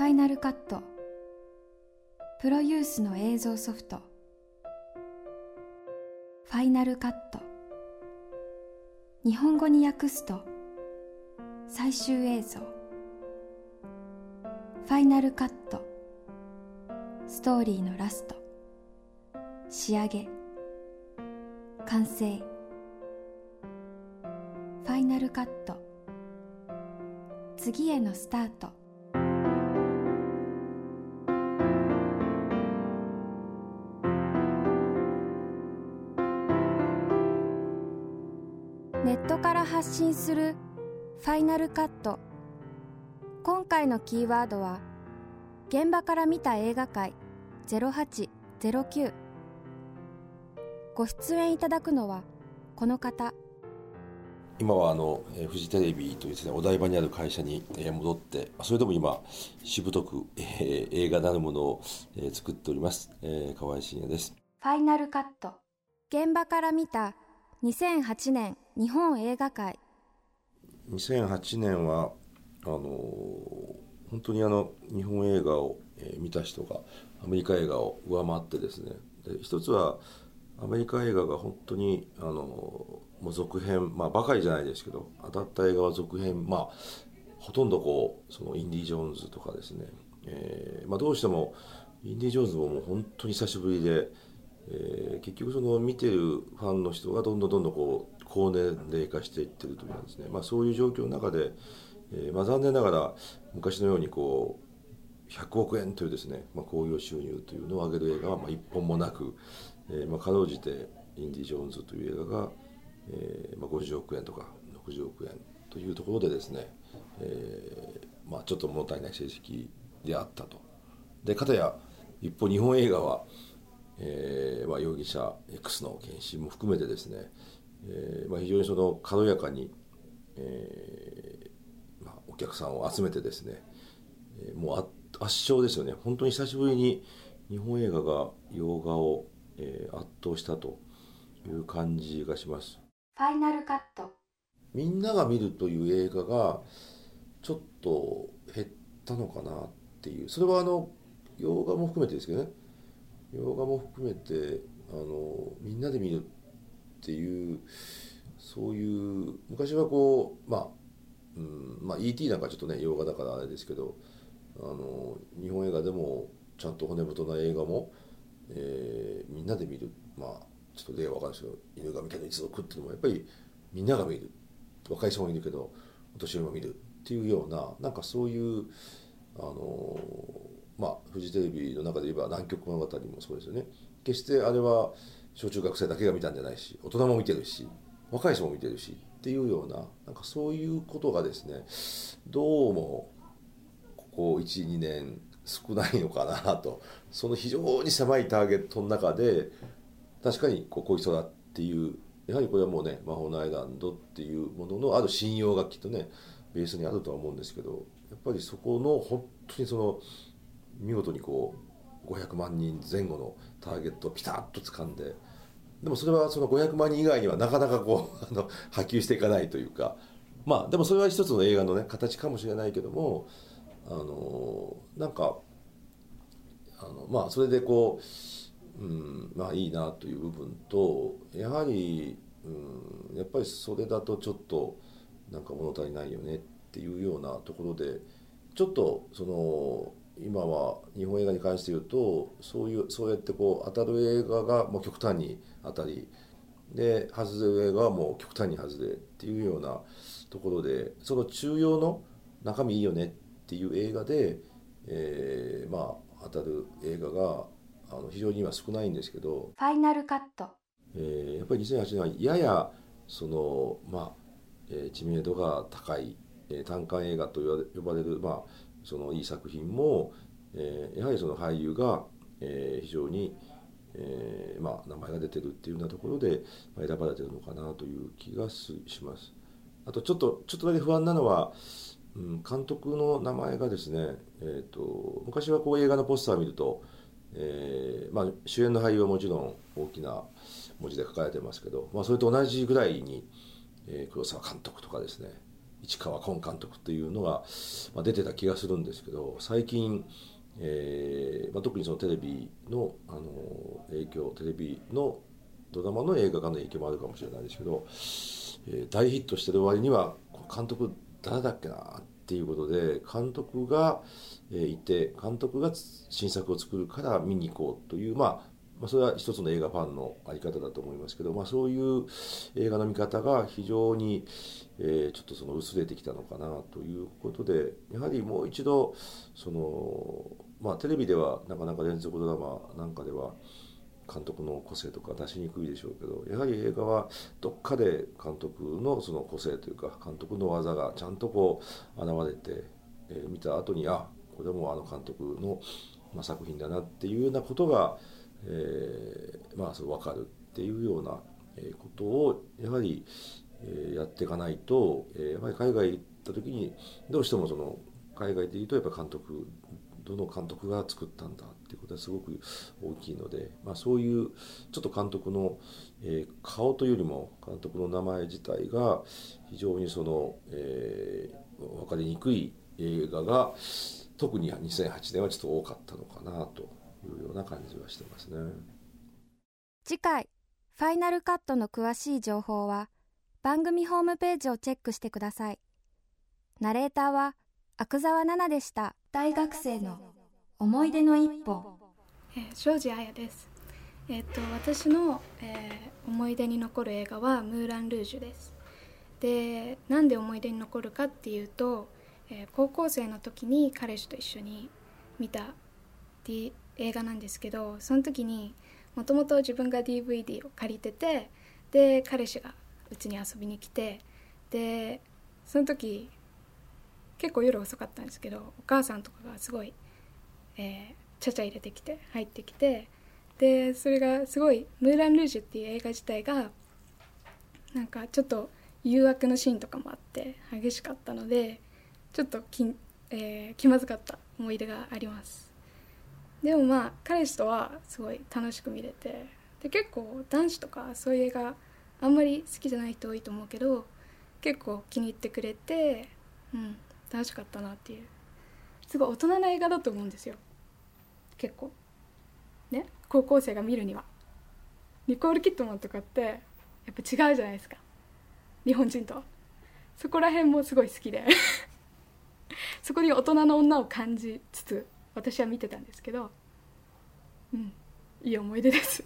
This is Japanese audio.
ファイナルカットプロユースの映像ソフト。ファイナルカット日本語に訳すと最終映像。ファイナルカットストーリーのラスト。仕上げ。完成。ファイナルカット次へのスタート。から発信するファイナルカット。今回のキーワードは現場から見た映画界0809ご出演いただくのはこの方。今はあのえーフジテレビというですねお台場にある会社にえー戻ってそれでも今しぶとく、えー映画なるものを、えー作っております、えー、河合慎也です。ファイナルカット。現場から見た2008年日本映画界2008年はあの本当にあの日本映画を、え見た人がアメリカ映画を上回ってですね。で一つはアメリカ映画が本当にあのもう続編まあばかりじゃないですけど当たった映画は続編まあほとんどこうそのインディ・ジョーンズとかですね、えーまあ、どうしてもインディ・ジョーンズももう本当に久しぶりで、えー結局その見てるファンの人がどんどんどんどんこう高年齢化していってるというですね、まあ、そういう状況の中で、えーまあ、残念ながら昔のようにこう100億円というですね、まあ、興行収入というのを上げる映画はまあ一本もなく、えーまあ、かろうじてインディ・ジョーンズという映画が、えーまあ、50億円とか60億円というところでですね、えーまあ、ちょっと物足りない成績であったと。で片や一方日本映画は、えーまあ、容疑者 X の検診も含めてですね、えーまあ、非常にその軽やかに、えーまあ、お客さんを集めてですね、えーもう圧圧勝ですよね。本当に久しぶりに日本映画が洋画を、えー圧倒したという感じがします。ファイナルカット。みんなが見るという映画がちょっと減ったのかなっていう。それはあの洋画も含めてですけどね洋画も含めてあのみんなで見るっていうそういう昔はこうまあ、うんまあ、E.T. なんかちょっとね洋画だからあれですけどあの日本映画でもちゃんと骨太な映画も、えーみんなで見るまあちょっと例は分かるんですけど「犬神家の一族」っていうのもやっぱりみんなが見る若い人もいるけどお年寄りも見るっていうようななんかそういうあのまあフジテレビの中で言えば南極物語もそうですよね。決してあれは小中学生だけが見たんじゃないし大人も見てるし若い人も見てるしっていうようななんかそういうことがですねどうもここ12年少ないのかなと。その非常に狭いターゲットの中で確かにこうこういう人だっていうやはりこれはもうね魔法のアイランドっていうもののある信用がきっとねベースにあるとは思うんですけどやっぱりそこの本当にその見事にこう500万人前後のターゲットをピタッと掴んででもそれはその500万人以外にはなかなかこう あの波及していかないというか。まあでもそれは一つの映画のね形かもしれないけどもあのなんかあのまあそれでこう、うん、まあいいなという部分とやはり、うん、やっぱりそれだとちょっとなんか物足りないよねっていうようなところでちょっとその今は日本映画に関して言うとそういうそうやってこう当たる映画がもう極端に当たりで外れる映画はもう極端に外れっていうようなところでその中庸の中身いいよねっていう映画で、えーまあ当たる映画があの非常に今少ないんですけど、ファイナルカット。えーやっぱり2008年はややその、まあえー知名度が高い、えー単館映画と呼ばれ呼ばれる、まあ、そのいい作品も、えーやはりその俳優が、えー非常に、えーまあ、名前が出てるっていうようなところで、まあ、選ばれてるのかなという気がすします。あとちょっとちょっとだけ不安なのは、うん、監督の名前がですね、えー、と昔はこう映画のポスターを見ると、えーまあ、主演の俳優はもちろん大きな文字で書かれてますけど、まあ、それと同じぐらいに、えー黒沢監督とかですね市川崑監督っていうのが、まあ、出てた気がするんですけど最近、えーまあ、特にそのテレビのあの影響テレビのドラマの映画化の影響もあるかもしれないですけど、えー、大ヒットしてる割には監督誰だっけなっていうことで監督が、いて監督が新作を作るから見に行こうというまあまあ、それは一つの映画ファンの在り方だと思いますけど、まあ、そういう映画の見方が非常に、えー、ちょっとその薄れてきたのかなということでやはりもう一度その、まあ、テレビではなかなか連続ドラマなんかでは監督の個性とか出しにくいでしょうけどやはり映画はどっかで監督のその個性というか監督の技がちゃんとこう現れて、えー、見た後にあこれもあの監督の、まあ、作品だなっていうようなことがえー、まあそう分かるっていうようなことをやはり、やっていかないと、やっぱり海外行った時にどうしてもその海外でいうとやっぱ監督どの監督が作ったんだっていうことはすごく大きいので、まあ、そういうちょっと監督の、え、顔というよりも監督の名前自体が非常にその、えー、分かりにくい映画が特に2008年はちょっと多かったのかなというような感じはしてますね。次回ファイナルカットの詳しい情報は番組ホームページをチェックしてください。ナレーターは阿久澤奈々でした。大学生の思い出の一歩、えー、庄司彩です。えっ、と私の、えー、思い出に残る映画はムーラン・ルージュです。でなんで思い出に残るかっていうと、えー、高校生の時に彼氏と一緒に見た映画なんですけどその時にもともと自分が DVD を借りててで彼氏がうちに遊びに来てでその時結構夜遅かったんですけどお母さんとかがすごい、えー、ちゃちゃ入れてきて入ってきてでそれがすごい「ムーラン・ルージュ」っていう映画自体がなんかちょっと誘惑のシーンとかもあって激しかったのでちょっとき、えー、気まずかった思い出があります。でもまあ彼氏とはすごい楽しく見れてで結構男子とかそういう映画あんまり好きじゃない人多いと思うけど結構気に入ってくれてうん楽しかったなっていう。すごい大人な映画だと思うんですよ。結構。ね？高校生が見るには。ニコール・キットマンとかってやっぱ違うじゃないですか。日本人とは。そこら辺もすごい好きで。そこに大人の女を感じつつ私は見てたんですけどうんいい思い出です。